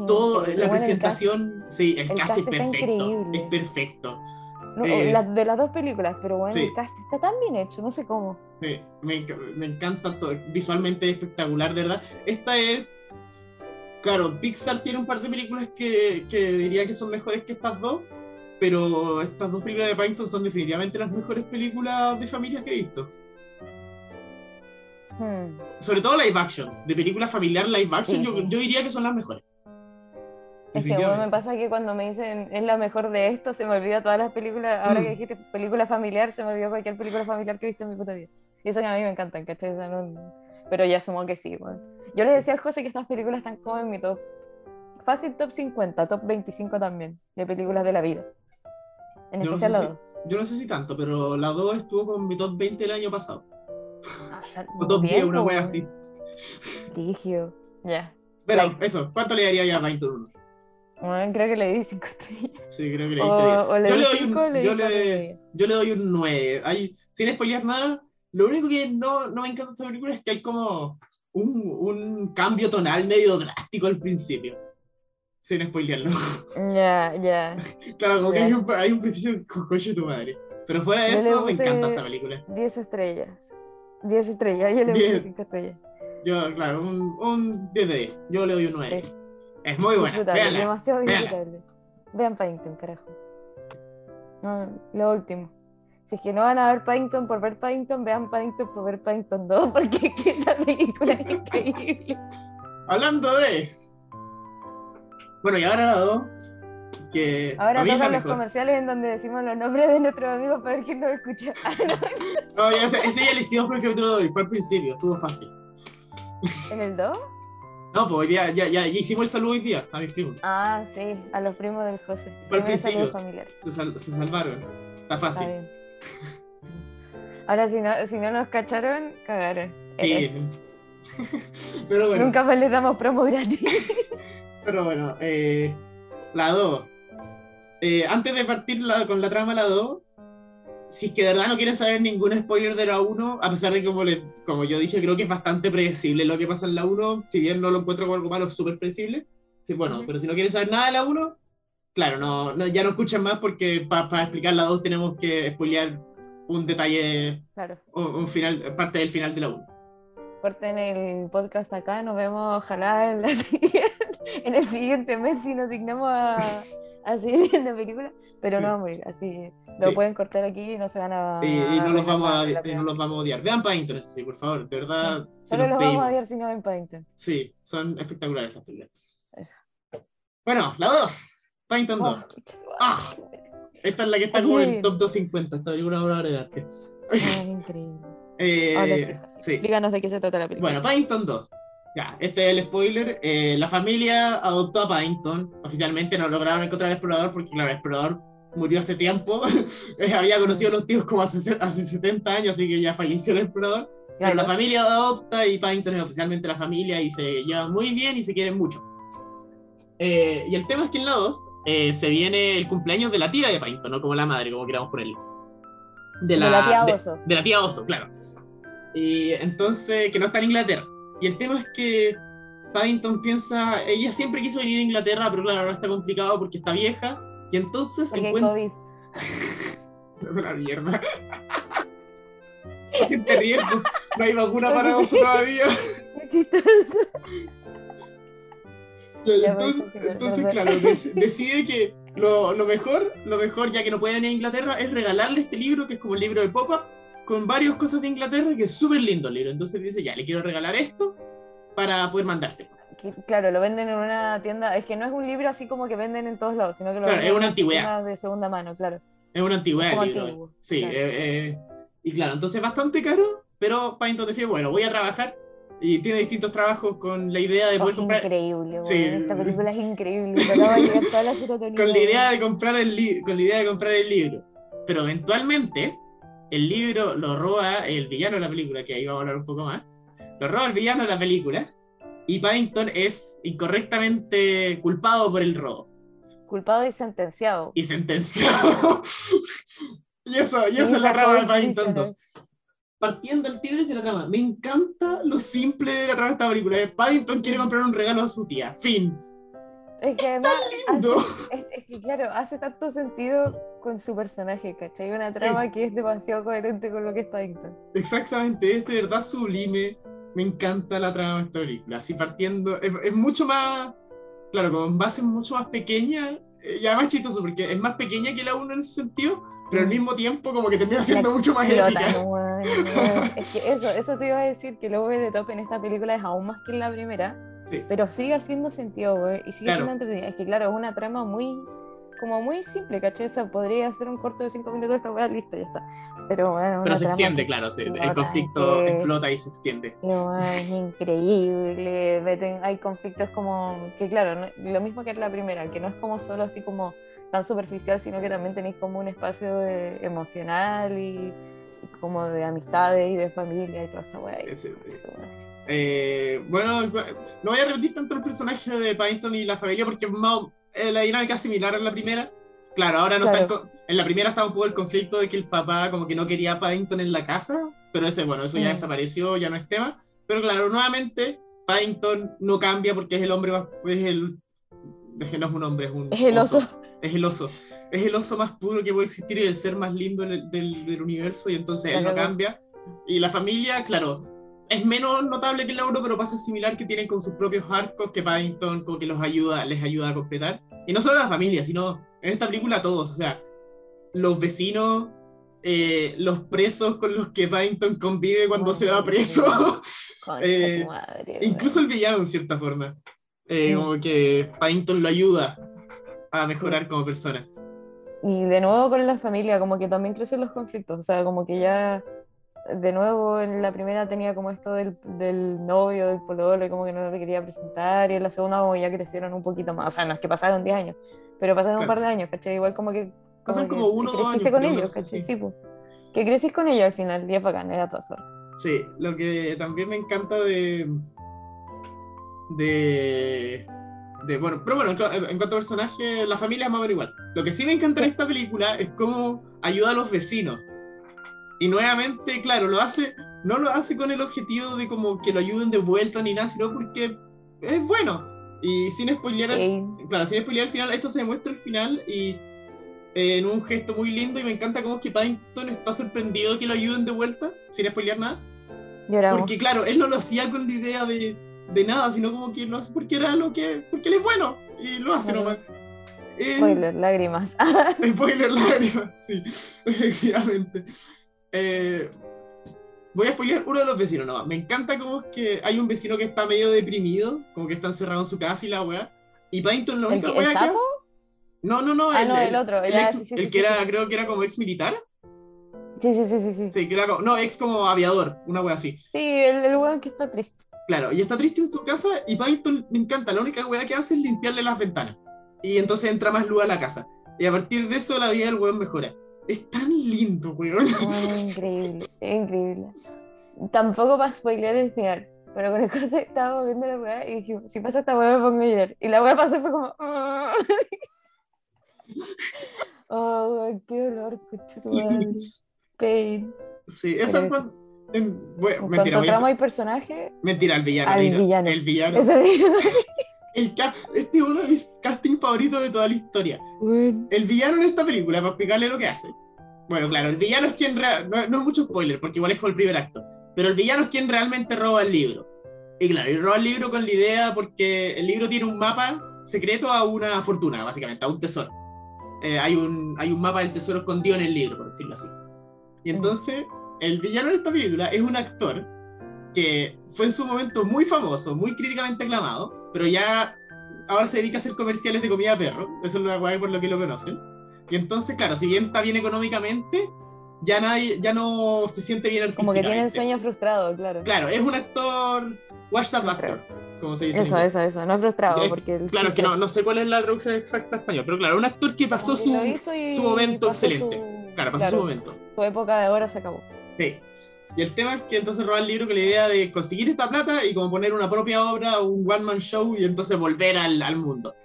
todo, la presentación, sí, el, el cast, cast es perfecto, es perfecto. No, eh, la- de las dos películas, pero bueno, sí. el cast está tan bien hecho, no sé cómo. Me, me, enc- me encanta todo, visualmente espectacular, de verdad. Esta es, claro, Pixar tiene un par de películas que, que diría que son mejores que estas dos, pero estas dos películas de Paddington son definitivamente las mejores películas de familias que he visto. Hmm. Sobre todo live action, de película familiar live action, Sí, yo, sí. yo diría que son las mejores. Es que bueno, me pasa que cuando me dicen es la mejor de esto, se me olvida todas las películas. Ahora Mm. que dijiste película familiar, se me olvidó cualquier película familiar que he visto en mi puta vida. Y eso que a mí me encantan, ¿cachai? O sea, no- Pero ya asumo que sí, bueno. Yo le decía al José que estas películas están como en mi top. Fácil top 50, top 25 también, de películas de la vida. En Yo no especial sé las si- dos. Yo no sé si tanto, pero la 2 estuvo con mi top 20 el año pasado. Ah, O top 10, bien, una wea así. Ligio. Ya. Pero Like. eso, ¿cuánto le daría ya a Paddington 1? Bueno, creo que le di 5 estrellas. Sí, creo que le o le Yo di le doy 5 un- le di yo 4 le- Yo le doy un 9. Hay, sin spoilear nada, lo único que no, no me encanta de esta película es que hay como un, un cambio tonal medio drástico al principio. Sin spoilearlo. Ya, ya. claro, como que Ya. hay un, hay un principio con coche tu madre. Pero fuera de Yo eso, me encanta esta película. 10 estrellas. 10 estrellas, yo le Diez. 5 estrellas. Yo, claro, un, un 10 de 10. Yo le doy un 9. Sí. Es muy buena. disfrutable, Véanla. demasiado véanla. disfrutable. Vean Paddington, carajo. No, lo último. Si es que no van a ver Paddington por ver Paddington, vean Paddington por ver Paddington 2, porque es que esa película es increíble. Hablando de. Bueno, y ahora la 2. Que Ahora tocan los comerciales en donde decimos los nombres de nuestros amigos para ver quién nos escucha. Ah, no, ya, ese, ese ya lo hicimos por el capítulo de hoy, fue al principio, estuvo fácil. ¿En el 2? No, pues hoy día, ya, ya, ya hicimos el saludo hoy día a mis primos. Ah, sí, a los primos del José. Primer saludo familiar. Se, sal- se salvaron. Está Está fácil. bien. Ahora, si no, si no nos cacharon, cagaron. Sí. Eh, pero bueno, Nunca más les damos promo gratis. pero bueno, eh, la 2. Eh, antes de partir la- con la trama la 2, si es que de verdad no quieren saber ningún spoiler de la 1, a pesar de que como, le- como yo dije, creo que es bastante predecible lo que pasa en la 1, si bien no lo encuentro como algo malo, es súper predecible. Sí, bueno, Ujú. pero si no quieren saber nada de la 1, claro, no, no- ya no escuchen más porque para explicar la 2 tenemos que spoilear un detalle, Claro. un, un final, parte del final de la 1. Corten el podcast acá, nos vemos ojalá en, la siguiente- en el siguiente mes si nos dignamos a, a seguir viendo películas, pero no vamos a morir, así lo Sí. pueden cortar aquí y no se van a... Y, y no, los vamos a, y no los vamos a odiar. Vean Paddington, sí, por favor, de verdad. Sí. Solo los los vamos a odiar si no ven Paddington. Sí, son espectaculares estas películas. Eso. Bueno, la 2. Paddington 2. Oh. Ah. Esta es la que está como en el top 250. Esta película obra de arte. Ah, increíble. Eh, Ahora sí, sí. explícanos de qué se trata la película. Bueno, Paddington 2. Ya, este es el spoiler. Eh, la familia adoptó a Paddington. Oficialmente no lograron encontrar al explorador porque, claro, el explorador murió hace tiempo. Eh, Había conocido a los tíos como hace, hace 70 años, así que ya falleció el explorador. Pero Claro. la familia adopta y Paddington es oficialmente la familia y se llevan muy bien y se quieren mucho. Eh, y el tema es que en la 2 eh, se viene el cumpleaños de la tía de Paddington, no como la madre, como queramos ponerle. De la tía de- Oso. de la tía Oso, claro. Y entonces, que no está en Inglaterra. Y el tema es que Paddington piensa, ella siempre quiso venir a Inglaterra, pero claro, ahora está complicado porque está vieja. Y entonces Porque encuentra... COVID. La mierda. Paciente riesgo. no hay vacuna para oso todavía. Entonces, pues, entonces, verdad. claro, dec- decide que lo, lo mejor, lo mejor, ya que no pueden ir a Inglaterra, es regalarle este libro, que es como el libro de Popa, con varias cosas de Inglaterra, que es súper lindo el libro. Entonces dice, ya, le quiero regalar esto para poder mandarse. Claro, lo venden en una tienda. Es que no es un libro así como que venden en todos lados, sino que lo Claro, venden es una antigüedad. de segunda mano, claro. Es una antigüedad el libro. antiguo, Sí, claro. eh, eh, y claro, entonces es bastante caro, pero Paddington decide, bueno, voy a trabajar y tiene distintos trabajos con la idea de Oh, poder es comprar, increíble, Sí. Esta película es increíble. Toda la con la idea de comprar el li- con la idea de comprar el libro. Pero eventualmente el libro lo roba el villano de la película, que ahí vamos a hablar un poco más. Lo roba el villano de la película y Paddington es incorrectamente culpado por el robo Culpado y sentenciado. y sentenciado. y eso, y eso es la trama de Paddington Prisoner. 2. Partiendo al tiro desde la trama, me encanta lo simple de la trama de esta película. Paddington quiere comprar un regalo a su tía. Fin. Es que además. lindo. hace- es, es que claro, hace tanto sentido con su personaje, ¿cachai? Una trama que es demasiado coherente con lo que es Paddington. Exactamente, es de verdad sublime. Me encanta la trama de esta película. Así partiendo, es, es mucho más, claro, con bases mucho más pequeñas, eh, y además chistoso, porque es más pequeña que la 1 en ese sentido, pero al mismo tiempo como que termina La siendo mucho más épica. no. Es que eso, eso te iba a decir, que el OV de top en esta película es aún más que en la primera, Sí. pero sigue haciendo sentido, güey, y sigue Claro. siendo entretenida. Es que claro, es una trama muy, como muy simple, ¿cachai? O sea, podría hacer un corto de 5 minutos esta weá, listo, ya está. Pero bueno, Pero se extiende, claro, se- el conflicto que- explota y se extiende. weón, es increíble. Hay conflictos como que, claro, no- lo mismo que en la primera, que no es como solo así como tan superficial, sino que también tenéis como un espacio de- emocional y, y como de amistades y de familia y toda esa weá. Eh, bueno, no voy a repetir tanto el personaje de Paddington y la familia porque más o- eh, la dinámica es similar a la primera. Claro, ahora no en, Claro. la primera estaba un poco el conflicto de que el papá como que no quería a Paddington en la casa, pero ese, bueno, eso ya Mm. desapareció, ya no es tema. Pero claro, nuevamente Paddington no cambia porque es el hombre más, es el, es que no es un hombre, es un Es el oso. Es el oso. Es el oso más puro que puede existir y el ser más lindo en el- del, del universo y entonces él no Claro. cambia. Y la familia, claro, es menos notable que el euro, pero pasa similar que tienen con sus propios arcos que Paddington como que los ayuda, les ayuda a completar. Y no solo la familia, sino en esta película todos, o sea, los vecinos, eh, los presos con los que Paddington convive cuando se va preso, Eh, madre, incluso el villano en cierta forma. Eh, Mm. Como que Paddington lo ayuda a mejorar como persona. Y de nuevo con la familia, como que también crecen los conflictos, o sea, como que ya de nuevo en la primera tenía como esto del, del novio, del pololo, y como que no lo quería presentar, y en la segunda como ya crecieron un poquito más, o sea, no es que pasaron 10 años, pero pasaron un Claro. par de años, ¿cachai? Igual como que, Pasan que como uno dos creciste años, con ellos, ¿cachai? sí. Sí, pues. Que crecís con ellos al final, es bacán, es a todas horas. Sí, lo que también me encanta de. de. de bueno, pero bueno, en, cua- en cuanto a personaje, la familia es más o menos igual. Lo que sí me encanta en esta película es cómo ayuda a los vecinos. Y nuevamente, claro, lo hace. No lo hace con el objetivo de como que lo ayuden de vuelta ni nada, sino porque es bueno. Y sin spoilear, Ey, claro, sin spoilear al final, esto se demuestra al final y eh, en un gesto muy lindo y me encanta cómo es que Paddington está sorprendido que lo ayuden de vuelta, sin spoilear nada. lloramos. Porque claro, él no lo hacía con la idea de, de nada, sino como que lo hace porque era lo que. porque él es bueno. Y lo hace nomás. Eh, Spoiler, lágrimas. spoiler lágrimas, sí, efectivamente. Eh, voy a spoilear uno de los vecinos nomás. Me encanta como es que hay un vecino que está medio deprimido, como que está encerrado en su casa y la weá. Y Paddington ¿El, única el weá que hace. No, no, no. Ah, no, el otro, El, ya, ex- sí, sí, el sí, que sí, era, creo que era como ex militar. Sí, sí, sí, sí, sí. Sí, que era como. No, ex como aviador, una weá así. Sí, el, el weón que está triste. Claro, y está triste en su casa y Paddington me encanta, la única weá que hace es limpiarle las ventanas. Y entonces entra más luz a la casa. Y a partir de eso la vida del weón mejora. Es tan lindo, weón. Bueno, increíble, es increíble. Tampoco para spoilear el final, pero con el cosa estábamos viendo la weá y dije, si pasa esta weá me pongo a llorar. Y la weá pasó y fue como... "Ah". oh, weón, qué dolor, madre. Pain. Sí, eso cuan- en- bueno, En mentira, trama y personaje, mentira, el villano. Al villano. El villano. ese día... El este es uno de mis casting favoritos de toda la historia. El villano en esta película, para explicarle lo que hace. Bueno, claro, el villano es quien. No, no es mucho spoiler, porque igual es con el primer acto. Pero el villano es quien realmente roba el libro. Y claro, y roba el libro con la idea porque el libro tiene un mapa secreto a una fortuna, básicamente, a un tesoro. Eh, hay, un, hay un mapa del tesoro escondido en el libro, por decirlo así. Y entonces, el villano de esta película es un actor que fue en su momento muy famoso, muy críticamente aclamado, pero ya ahora se dedica a hacer comerciales de comida perro. Eso es lo que por lo que lo conocen. Y entonces, claro, si bien está bien económicamente, ya nadie, ya no se siente bien Como que tiene el sueño frustrado, claro. Claro, es un actor washed up actor, como se dice. Eso, eso, eso, no frustrado, porque... claro, que no, no sé cuál es la traducción exacta en español, pero claro, un actor que pasó su, su momento excelente. Claro, pasó su momento. Su época de oro se acabó. Sí. Y el tema es que entonces roba el libro con la idea de conseguir esta plata y como poner una propia obra, un one-man show y entonces volver al, al mundo.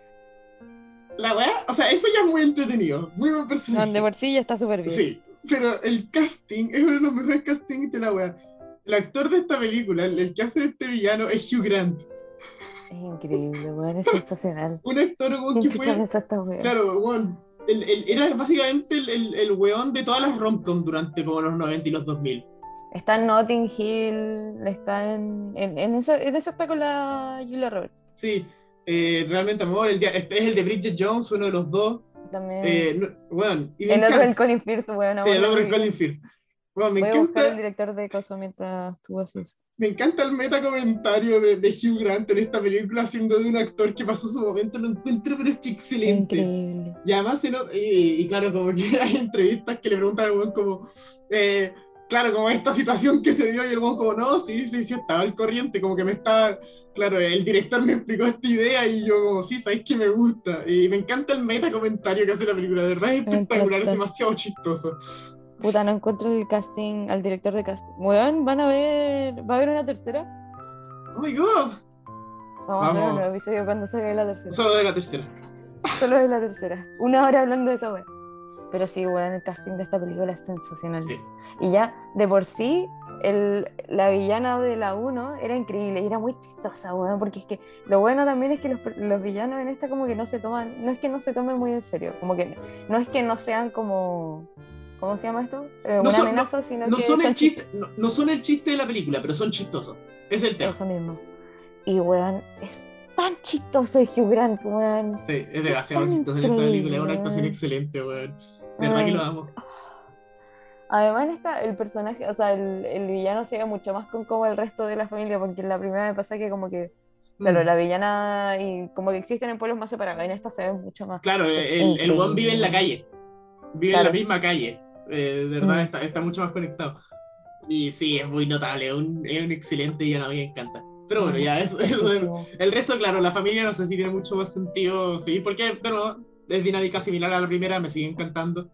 La weá, o sea, eso ya es muy entretenido, muy buen personaje. Donde por sí ya está súper bien. Sí, pero el casting es uno de los mejores castings de la weá. El actor de esta película, el, que hace de este villano, es Hugh Grant. Es increíble, weón, es sensacional. un actor weón, que fue. Esta claro, weón. El, el, era básicamente el, el, weón de todas las romcom durante como los 90 y los 2000. Está en Notting Hill, está en, en, en, esa, en esa está con la Julia Roberts. Sí, eh, realmente amor, el, este es el de Bridget Jones, uno de los dos. También. Eh, bueno, y el otro es el Colin Firth, bueno. Sí, el otro es Colin Firth. Bueno, me Voy encanta, a buscar el director de Coso mientras tú haces. Me encanta el meta comentario de, de, Hugh Grant en esta película, siendo de un actor que pasó su momento, lo encuentro, pero es que excelente. Increíble. Y además, y, y, claro, como que hay entrevistas que le preguntan buen como, eh, claro, como esta situación que se dio y el buen como, no, sí, sí, sí, estaba al corriente, como que me está, claro, el director me explicó esta idea y yo como, sí, sabéis que me gusta. Y me encanta el meta comentario que hace la película, de verdad es espectacular, es demasiado chistoso. Puta, no encuentro el casting, al director de casting. Weón, van a ver, ¿va a haber una tercera? Oh my god. Vamos, Vamos. a hacer un nuevo episodio cuando salga la tercera. Solo de la tercera. Solo de la tercera. Una hora hablando de esa weón. Pero sí, weón, el casting de esta película es sensacional. Sí. Y ya, de por sí, el, la villana de la 1 era increíble y era muy chistosa, weón, porque es que lo bueno también es que los, los, villanos en esta como que no se toman, no es que no se tomen muy en serio, como que no es que no sean como... ¿Cómo se llama esto? Eh, no una son, amenaza, no, sino no que son el chiste, no, son el chiste de la película, pero son chistosos. Es el tema. Eso mismo. Y weón, es tan chistoso el Hugh Grant, weón. Sí, es demasiado chistoso en esta película, es una actuación excelente, weón. De verdad que lo amo. Además, está el personaje, o sea, el, el, villano se ve mucho más con como el resto de la familia, porque en la primera me pasa que como que, claro, Mm. la villana y como que existen en pueblos más separados, en esta se ve mucho más. Claro, Es el, el buen vive en la calle. Vive Claro. en la misma calle. Eh, de verdad Mm. está, está mucho más conectado. Y sí, es muy notable, es un, es un excelente villano, a mí me encanta. Pero bueno, ya, eso, eso el resto, claro, la familia no sé si tiene mucho más sentido, sí, porque, pero es dinámica similar a la primera, me sigue encantando.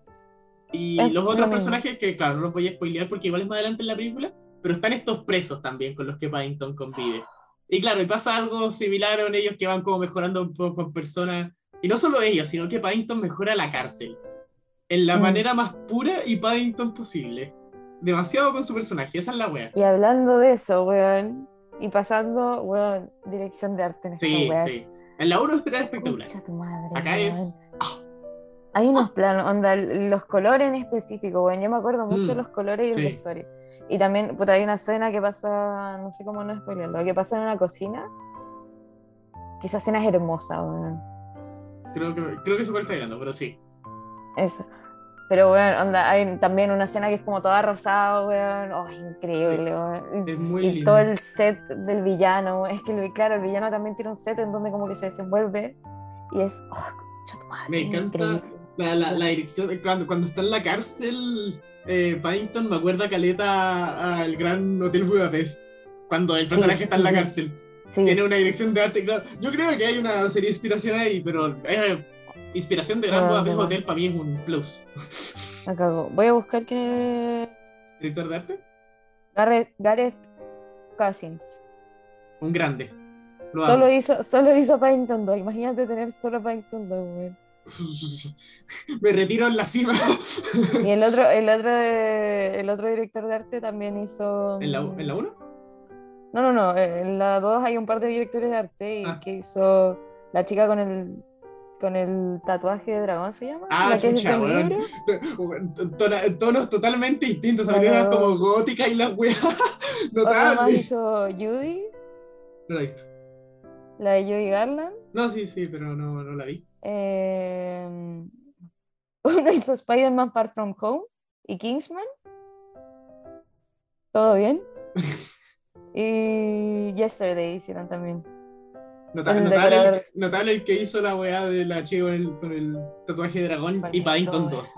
Y Es los lo otros personajes, que claro, no los voy a spoilear porque igual es más adelante en la película, pero están estos presos también con los que Paddington convive. Y claro, y pasa algo similar en ellos que van como mejorando un poco con personas, y no solo ellos, sino que Paddington mejora la cárcel, en la Mm. manera más pura y Paddington posible. Demasiado con su personaje, esa es la wea. Y hablando de eso, weón, y pasando, weón, dirección de arte en Sí, sí. En la 1 era espectacular. Acá es... ah, Hay unos planos, onda, los colores en específico, weón. Yo me acuerdo mucho de Mm, los colores y el sí. vestuario. Y también, puta, hay una escena que pasa, no sé cómo no spoilerlo, que pasa en una cocina. Que esa escena es hermosa, weón. Creo que, creo que se está hablando, pero sí. Eso. Pero, weón, onda, hay también una escena que es como toda rosada, weón. Oh, increíble, weón. Y- Es muy y lindo. todo el set del villano. Es que, claro, el villano también tiene un set en donde como que se desenvuelve. Y es, oh, madre, Me encanta increíble. La, la, la dirección. Cuando, cuando está en la cárcel, eh, Paddington me acuerda caleta al gran Hotel Budapest. Cuando el personaje está en la sí. cárcel. Tiene una dirección de arte. claro. Yo creo que hay una serie de inspiración ahí, pero eh, inspiración de Gran Ah, Budapest Hotel para mí es un plus. me cago. Voy a buscar es Director de arte, Gareth, Gareth Cousins. un grande. Lo amo. Solo hizo, solo hizo Paddington 2. Imagínate tener solo Paddington 2, weón. me retiro en la cima. Y el otro, el otro, de- el otro director de arte también hizo. ¿En la, ¿En la 1? No, no, no. En la 2 hay un par de directores de arte y Ah. que hizo la chica con el con el tatuaje de dragón, ¿se llama? Ah, chucha, weón. Tonos totalmente distintos, Sabrina como gótica y la weá. Otra más hizo Judy, No la de Joey Garland. No, sí, sí, pero no, no la vi. Eh, uno hizo Spider-Man Far From Home y Kingsman. ¿Todo bien? Y Yesterday hicieron también. El notable, el, notable el que hizo la weá de la chica con el, tatuaje de dragón y Paddington 2.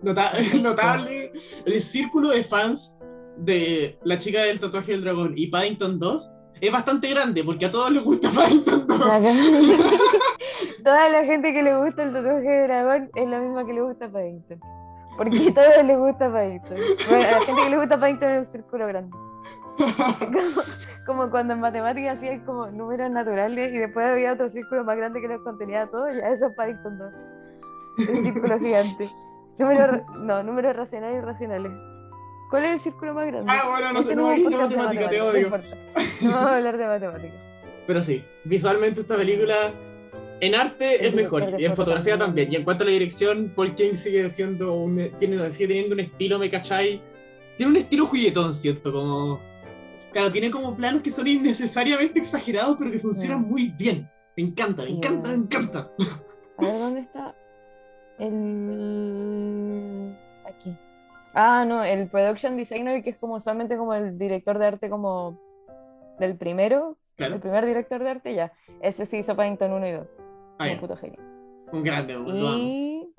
Nota- notable el círculo de fans de la chica del tatuaje del dragón y Paddington 2 es bastante grande porque a todos les gusta Paddington 2. La que- Toda la gente que le gusta el tatuaje de dragón es la misma que le gusta Paddington. Porque a todos les gusta Paddington. Bueno, a la gente que le gusta Paddington es un círculo grande. Como, como cuando en matemáticas hacían como números naturales y después había otro círculo más grande que los contenía a todos, ya eso es Paddington 2. El círculo gigante. Números, ra- no, números racionales y irracionales. ¿Cuál es el círculo más grande? Ah, bueno, no Este sé, no de matemática, te odio. no vamos a hablar de matemáticas. Pero sí, visualmente esta película en arte El es mejor y en foto fotografía también. también. Y en cuanto a la dirección, Paul King sigue siendo un, tiene, sigue teniendo un estilo, ¿me cachai? Tiene un estilo juguetón, siento, como... Claro, tiene como planos que son innecesariamente exagerados, pero que funcionan Mm. muy bien. Me encanta, Sí, me encanta, me encanta. A ver, ¿dónde está? El... Ah, no, el production designer, que es como solamente como el director de arte como del primero, Claro, el primer director de arte, ya. Ese sí hizo Paddington 1 y 2. ah, Un puto genio. un grande, amo. Y...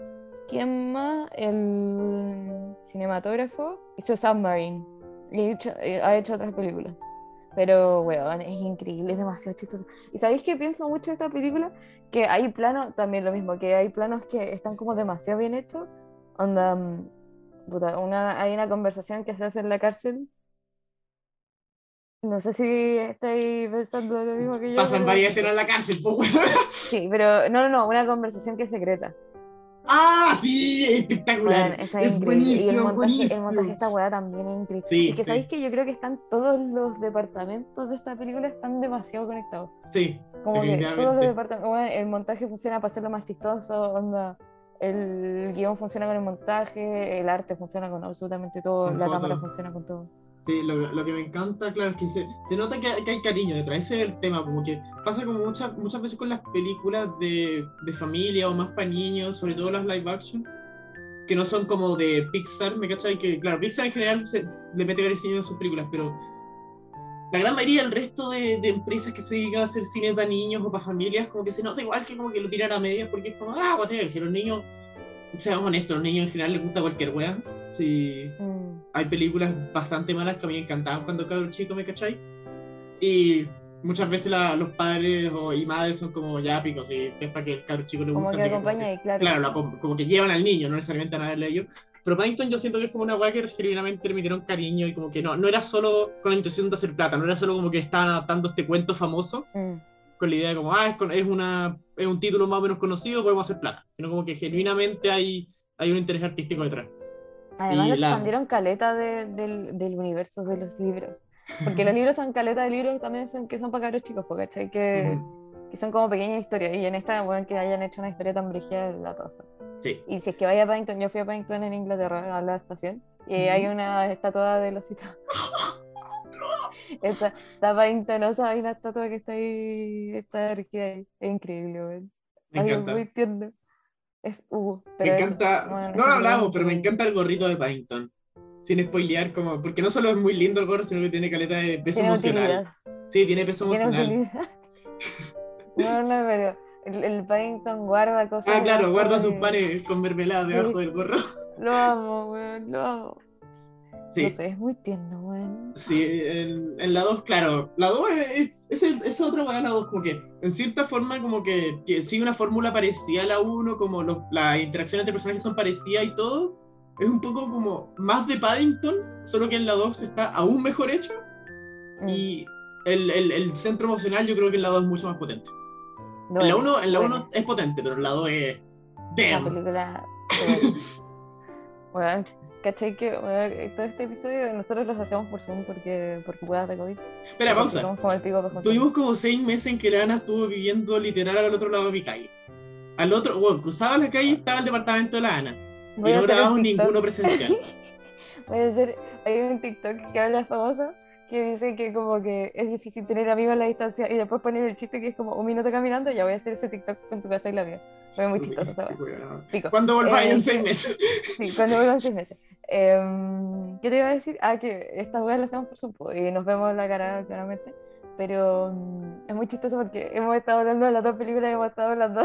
¿Quién más? El cinematógrafo hizo Submarine. Y ha hecho, eh, ha hecho otras películas. Pero, weón, es increíble, es demasiado chistoso. ¿Y sabéis qué pienso mucho de esta película? Que hay planos, también lo mismo, que hay planos que están como demasiado bien hechos. Onda, mm, puta, una, hay una conversación que se hace en la cárcel. No sé si estáis pensando lo mismo que yo. Pasan varias escenas en la cárcel, weón. Sí, pero no, no, no, una conversación que es secreta. ¡Ah, sí! Espectacular. Esa es, es increíble. Y el buenísimo, montaje, buenísimo. el montaje de esta weá también es increíble. Sí, es que sí. sabéis que yo creo que están todos los departamentos de esta película están demasiado conectados. Sí, Como que todos los departamentos, bueno, el montaje funciona para hacerlo más chistoso, onda, el guion funciona con el montaje, el arte funciona con absolutamente todo, Con la fotos. cámara funciona con todo. Sí, lo, lo que me encanta, claro, es que se, se nota que, que hay cariño detrás, ese es el tema, como que pasa como muchas muchas veces con las películas de, de familia o más para niños, sobre todo las live action, que no son como de Pixar, ¿me cachai? Que claro, Pixar en general se, le mete cariño a sus películas, pero la gran mayoría del resto de, de empresas que se dedican a hacer cine para niños o para familias, como que se nota igual que como que lo tiran a medias, porque es como, ah, whatever, si a los niños, seamos honestos, a los niños en general les gusta cualquier wea, si Mm, hay películas bastante malas que a mí me encantaban cuando era chico, ¿me cachai? Y muchas veces la- los padres o, y madres son como ya picos, y es para que el cabro chico le Como guste. que acompaña claro. Claro, acom- como que llevan al niño, no necesariamente a nadie ellos. Pero Paddington yo siento que es como una weá que genuinamente le metieron cariño y como que no, no era solo con la intención de hacer plata, no era solo como que estaban adaptando este cuento famoso Mm, con la idea de como, ah, es, con- es, una, es un título más o menos conocido, podemos hacer plata. Sino como que genuinamente hay, hay un interés artístico detrás. Además, Y la- expandieron caleta de- del, del universo de los libros. Porque los libros son caleta de libros también son, que son para cabros chicos, ¿cachai? Que. Que son como pequeñas historias. Y en esta, bueno, que hayan hecho una historia tan brígida, la tosa. Sí. Y si es que vaya a Paddington, yo fui a Paddington en Inglaterra, a la estación, y Ujú. hay una estatua de losita. Está, está Paddingtonosa, hay una estatua que está ahí, está ahí. Es increíble, weón. Me Ay, es encanta. muy tierno. Es uh, Me encanta, bueno, no lo hablamos, es pero me encanta el gorrito de Paddington. Sin spoilear, como, porque no solo es muy lindo el gorro, sino que tiene caleta de peso Tiene emocional. utilidad. Sí, tiene peso Tiene emocional. No, no, pero el, el Paddington guarda cosas. Ah, claro, guarda sus panes con mermelada debajo del gorro. Lo amo, weón, lo amo. Sí, No sé, es muy tierno, weón. sí, en, en la 2, claro, la 2 es, es, el- es otra weá, la 2, como que en cierta forma como que, que sigue una fórmula parecida a la 1, como los- las interacciones entre personajes son parecidas y todo, es un poco como más de Paddington, solo que en la 2 está aún mejor hecho Mm, y el, el, el centro emocional yo creo que en la 2 es mucho más potente. En la duele, 1 en la duele. uno es potente, pero en la 2 es... Damn. película. Weón, ¿cachai que todo este episodio nosotros los hacemos por Zoom porque, porque puedas de COVID? Espera, pausa. Somos como el pico para juntarnos. Tuvimos como seis meses en que la Ana estuvo viviendo literal al otro lado de mi calle. al otro, bueno, cruzaba la calle y estaba el departamento de la Ana. Voy y no grabamos ninguno presencial. Voy a hacer, hay un TikTok que habla famoso que dice que como que es difícil tener amigos a la distancia y después poner el chiste que es como un minuto caminando, ya voy a hacer ese TikTok con tu casa y la mía. Fue muy chistoso. Cuando volváis Eh, en seis meses. Sí, cuando vuelvan seis meses. Em, ¿qué te iba a decir? Ah, que estas weas las hacemos por po, y nos vemos la cara claramente. Pero mm, es muy chistoso porque hemos estado hablando de las dos películas y hemos estado hablando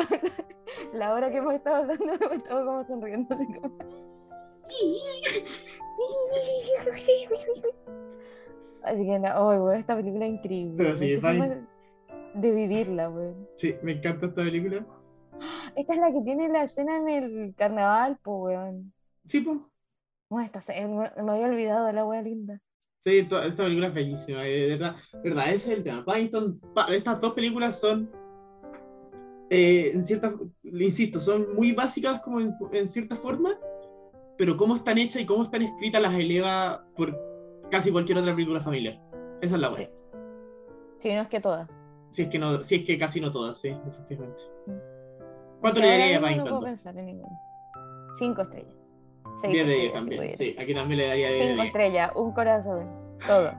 la hora que hemos estado hablando, hemos estado como sonriendo así como. Así que no, oh, esta película es increíble. Pero sí, qué vale. de vivirla, weón. Sí, me encanta esta película. Esta es la que tiene la escena en el carnaval, po, weón. Sí, pues. Bueno, esta me, había olvidado de la wea linda. Sí, esta película es bellísima, eh, de verdad, verdad, ese es el tema. Paddington, pa- estas dos películas son, eh, en cierta, insisto, son muy básicas como en, en cierta forma, pero cómo están hechas y cómo están escritas las eleva por casi cualquier otra película familiar. Esa es la buena. Sí. Si no es que todas. Si es que no, si es que casi no todas, sí, efectivamente. Mm. ¿Cuánto le daría a No puedo pensar en ninguno. Cinco estrellas. Seis 10 de 10 estrellas, si también. Sí, aquí también le daría 10 de Cinco 10. estrellas, un corazón, todo.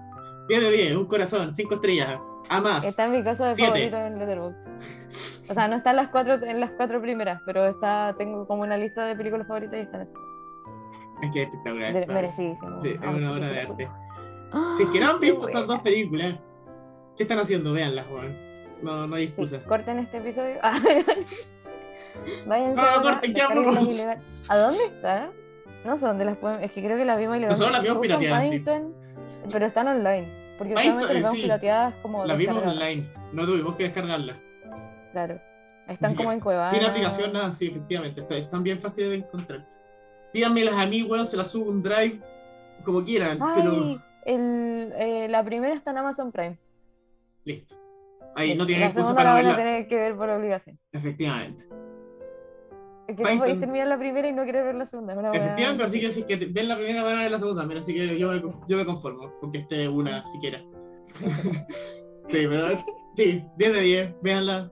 10 de 10, un corazón, 5 estrellas, a más. Está en mi cosa de Siete. favorito en Letterboxd. O sea, no está en las cuatro, en las cuatro primeras, pero está, tengo como una lista de películas favoritas y están así. Es que es espectacular. De- merecidísimo. Sí, es Amo una obra de arte. Si es que no han visto estas dos películas, ¿qué están haciendo? Véanlas, Juan. No, no hay Sí, excusa. corten este episodio. Váyanse No, no, corten. ¿A dónde está? No sé dónde las pueden. Es que creo que las vimos ilegalmente. Nosotros las vimos pirateadas, sí. Pero están online. Porque solamente las vemos sí. pirateadas como La vimos online, no tuvimos que descargarla. Claro. Están como en Cuevana. Sin aplicación, nada, sí, efectivamente. está- Están bien fáciles de encontrar. Pídanmelas a mí, weón, se las subo un drive, como quieran, pero Ay, el, eh, la primera está en Amazon Prime. listo. Ahí no tienen excusa para la van a tener que ver por obligación. Efectivamente. Es que no podéis terminar la primera y no querer ver la segunda. es una Efectivamente, así que si es que ven la primera, van a ver la segunda también, así que yo me, yo me conformo con que esté una siquiera. sí, pero sí, 10 de 10, véanla,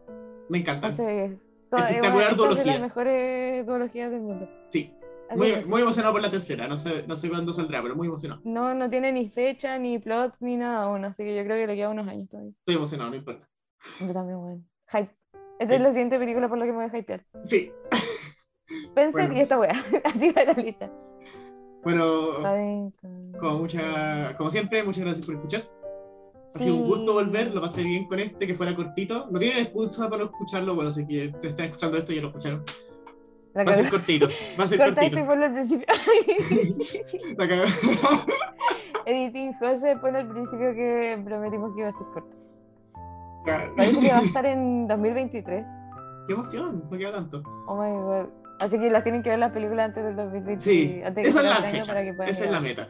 me eh, Espectacular esta es de las mejores duologías del mundo. Sí, muy, muy emocionado por la tercera, no sé, no sé cuándo saldrá, pero muy emocionado. No, no tiene ni fecha, ni plot, ni nada aún, así que yo creo que le queda unos años todavía. Estoy emocionado, no importa. Yo también, bueno. Hype. Esta es Sí. la siguiente película por la que me voy a hypear. Sí, Spencer Bueno. y esta wea. Así va la lista. bueno, como, mucha, como siempre, muchas gracias por escuchar. Ha sido un gusto volver, lo pasé bien con este, que fuera cortito. No tienen excusa para no escucharlo, bueno, sé que te están escuchando esto y ya lo escucharon. La Va a ser cortito, va a ser Corta esto y cortito. ponlo al principio. La cagó. Editing José pone al principio que prometimos que iba a ser corto. Ya. Parece que va a estar en 2023. Qué emoción, no queda tanto. Oh my god. Así que las tienen que ver las películas antes del 2020. Sí, antes esa es la fecha, para que puedan esa es la meta.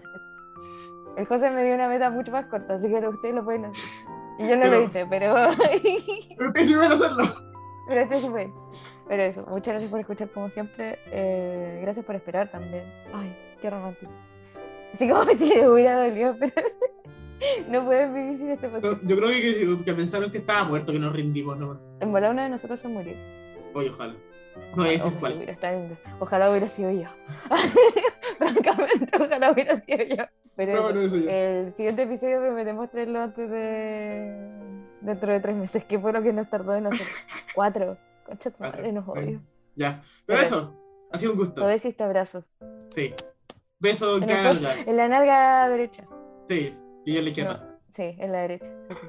El José me dio una meta mucho más corta, así que ustedes lo pueden hacer. Y yo no Pero- lo hice, pero. Pero ustedes sí a hacerlo. pero este se fue. Pero eso, muchas gracias por escuchar como siempre. Eh, gracias por esperar también. Ay, qué romántico. Así como si les hubiera dolido, pero no pueden vivir sin este podcast. Yo creo que, que pensaron que estaba muerto, que nos rendimos, no. En volar uno de nosotros se murió. Oye, ojalá. No voy a decir Ojalá cuál. hubiera Ojalá sido yo. Francamente, ojalá hubiera sido yo. Pero No, eso, no, eso yo. el siguiente episodio prometemos traerlo antes de. dentro de tres meses, que fue lo que nos tardó en hacer. Cuatro. Concha tu Cuatro. madre, nos odio. Ya. Pero Pero eso, ha sido un gusto. Todo hiciste abrazos. Sí. Beso en En, post- en la nalga derecha. Sí. Y le quiero. No, sí, en la derecha. Sí, sí.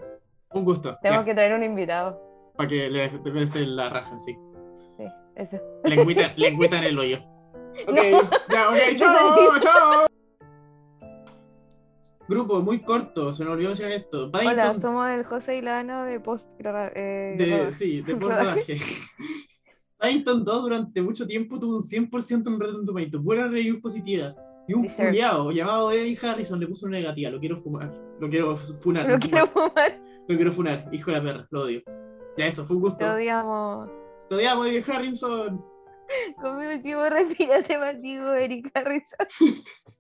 Un gusto. Tenemos que traer un invitado. Para que le bese la raja, sí. Sí, eso. Lengüita, lengüita en el hoyo. Ok, No. ya, ok, chao, chao. Grupo muy corto, se me olvidó mencionar esto. Hola, somos el José y la Ana de post. eh, de, sí, de por Rodaje. Paddington 2 durante mucho tiempo tuvo un 100% en Rotten Tomatoes, buena review positiva. Y un culiao llamado Eddie Harrison le puso una negativa, lo quiero fumar, lo quiero funar, no quiero fumar, fumar. lo quiero funar, hijo de la perra, lo odio. Ya eso, fue un gusto. Te odiamos. Te odiamos, Eddie Harrison. Con mi último respirante masivo, Eric Harrison.